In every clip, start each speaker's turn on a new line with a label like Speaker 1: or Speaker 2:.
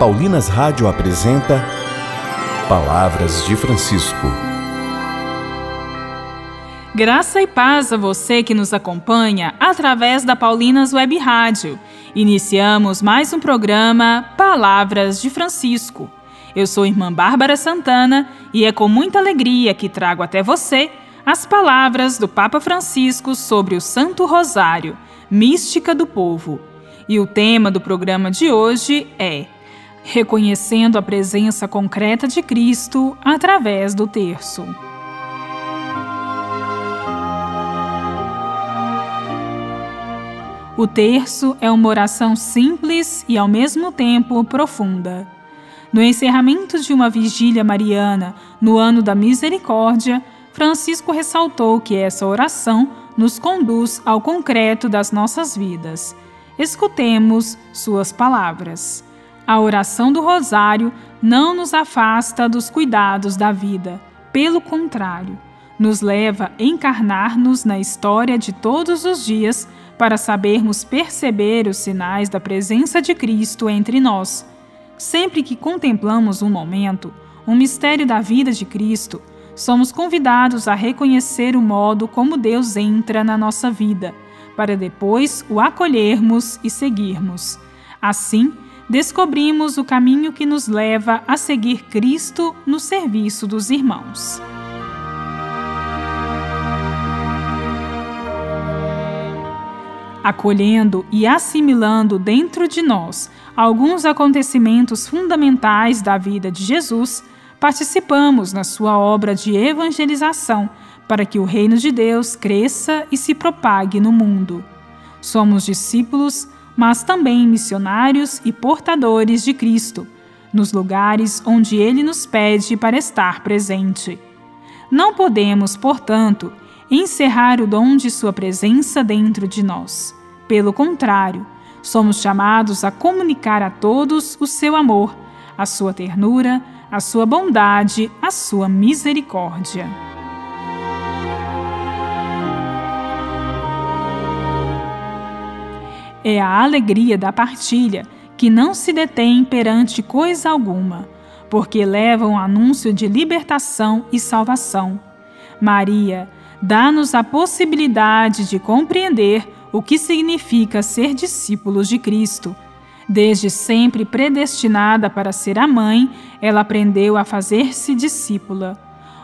Speaker 1: Paulinas Rádio apresenta Palavras de Francisco.
Speaker 2: Graça e paz a você que nos acompanha através da Paulinas Web Rádio. Iniciamos mais um programa Palavras de Francisco. Eu sou irmã Bárbara Santana e é com muita alegria que trago até você as palavras do Papa Francisco sobre o Santo Rosário, mística do povo. E o tema do programa de hoje é reconhecendo a presença concreta de Cristo através do terço. O terço é uma oração simples e ao mesmo tempo profunda. No encerramento de uma vigília mariana no ano da misericórdia, Francisco ressaltou que essa oração nos conduz ao concreto das nossas vidas. Escutemos suas palavras. A oração do Rosário não nos afasta dos cuidados da vida, pelo contrário, nos leva a encarnar-nos na história de todos os dias para sabermos perceber os sinais da presença de Cristo entre nós. Sempre que contemplamos um momento, um mistério da vida de Cristo, somos convidados a reconhecer o modo como Deus entra na nossa vida, para depois o acolhermos e seguirmos. Assim, descobrimos o caminho que nos leva a seguir Cristo no serviço dos irmãos. Acolhendo e assimilando dentro de nós alguns acontecimentos fundamentais da vida de Jesus, participamos na sua obra de evangelização para que o reino de Deus cresça e se propague no mundo. Somos discípulos mas também missionários e portadores de Cristo, nos lugares onde Ele nos pede para estar presente. Não podemos, portanto, encerrar o dom de Sua presença dentro de nós. Pelo contrário, somos chamados a comunicar a todos o seu amor, a sua ternura, a sua bondade, a sua misericórdia. É a alegria da partilha, que não se detém perante coisa alguma, porque leva um anúncio de libertação e salvação. Maria, dá-nos a possibilidade de compreender o que significa ser discípulos de Cristo. Desde sempre predestinada para ser a mãe, ela aprendeu a fazer-se discípula.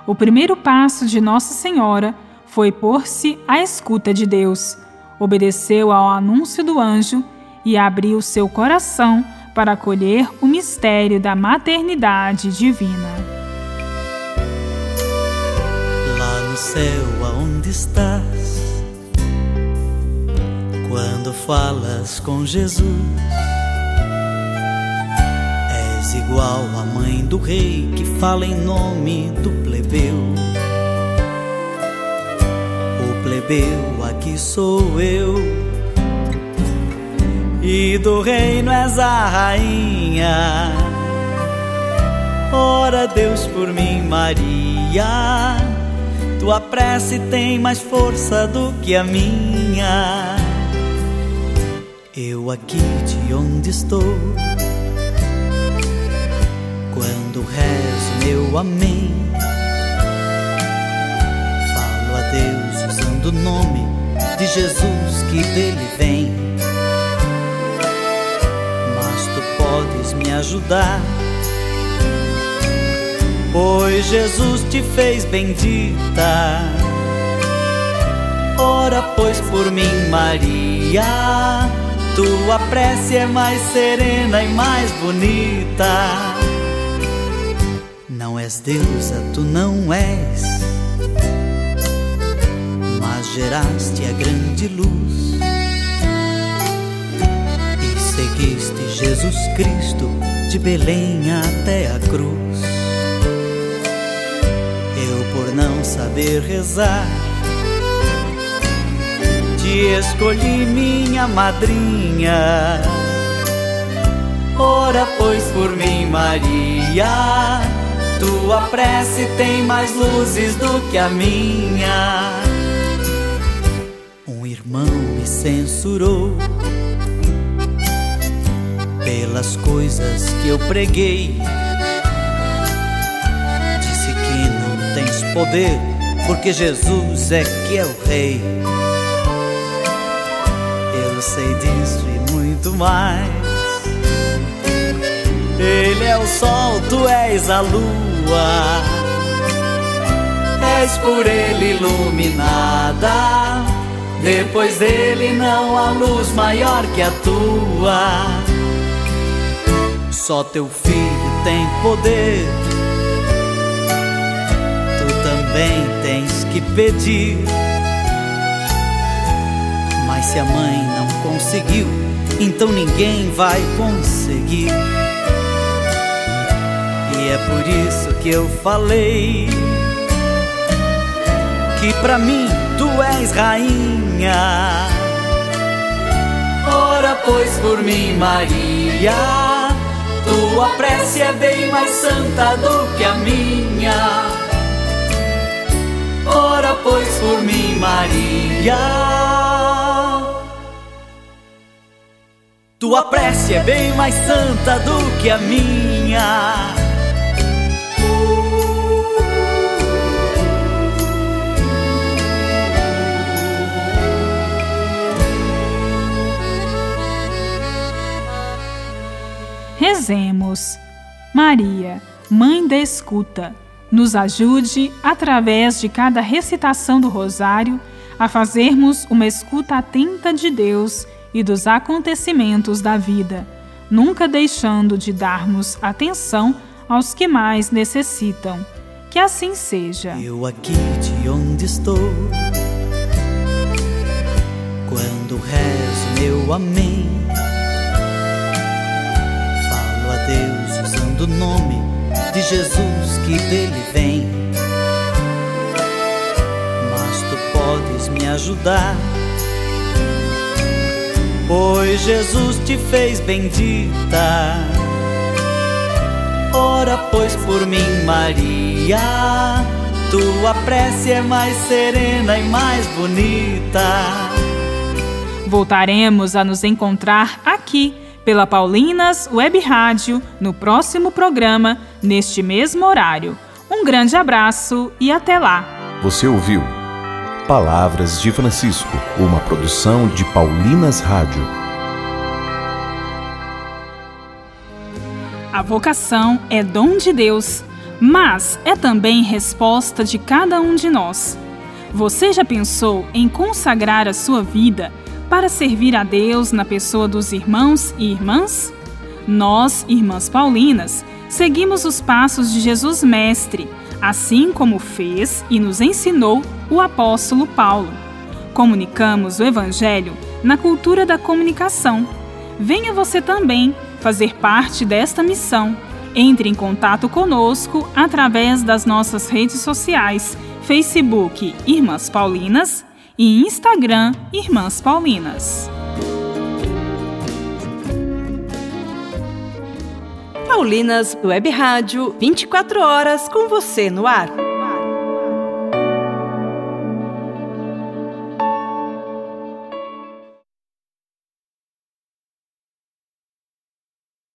Speaker 2: O primeiro passo de Nossa Senhora foi pôr-se à escuta de Deus obedeceu ao anúncio do anjo e abriu seu coração para acolher o mistério da maternidade divina.
Speaker 3: Lá no céu aonde estás, quando falas com Jesus, és igual à mãe do rei que fala em nome do plebeu plebeu, aqui sou eu. E do reino és a rainha. Ora, Deus por mim, Maria. Tua prece tem mais força do que a minha. Eu aqui de onde estou, quando rezo meu amém, Jesus que dele vem. Mas tu podes me ajudar, pois Jesus te fez bendita. Ora, pois, por mim, Maria, tua prece é mais serena e mais bonita. Não és deusa, tu não és geraste a grande luz e seguiste Jesus Cristo de Belém até a cruz. Eu, por não saber rezar, te escolhi minha madrinha. Ora, pois, por mim, Maria, tua prece tem mais luzes do que a minha irmão me censurou. pelas coisas que eu preguei. Disse que não tens poder, porque Jesus é que é o Rei. Eu sei disso e muito mais. Ele é o sol, tu és a lua. És por ele iluminada. Depois dele não há luz maior que a tua. Só teu filho tem poder. Tu também tens que pedir. Mas se a mãe não conseguiu, então ninguém vai conseguir. E é por isso que eu falei que pra mim tu és rainha. Ora, pois por mim, Maria, tua prece é bem mais santa do que a minha. Ora, pois por mim, Maria. Tua prece é bem mais santa do que a minha.
Speaker 2: Rezemos. Maria, Mãe da Escuta, nos ajude, através de cada recitação do Rosário, a fazermos uma escuta atenta de Deus e dos acontecimentos da vida, nunca deixando de darmos atenção aos que mais necessitam. Que assim seja.
Speaker 3: Eu aqui de onde estou, quando rezo meu amém Deus usando o nome de Jesus que dele vem. Mas tu podes me ajudar, pois Jesus te fez bendita. Ora, pois por mim, Maria, tua prece é mais serena e mais bonita.
Speaker 2: Voltaremos a nos encontrar aqui pela Paulinas Web Rádio no próximo programa, neste mesmo horário. Um grande abraço e até lá.
Speaker 1: Você ouviu Palavras de Francisco, uma produção de Paulinas Rádio.
Speaker 2: A vocação é dom de Deus, mas é também resposta de cada um de nós. Você já pensou em consagrar a sua vida? Para servir a Deus na pessoa dos irmãos e irmãs? Nós, irmãs Paulinas, seguimos os passos de Jesus Mestre, assim como fez e nos ensinou o apóstolo Paulo. Comunicamos o Evangelho na cultura da comunicação. Venha você também fazer parte desta missão. Entre em contato conosco através das nossas redes sociais, Facebook Irmãs Paulinas e Instagram Irmãs Paulinas.
Speaker 4: Paulinas Web Rádio, 24 horas com você no ar.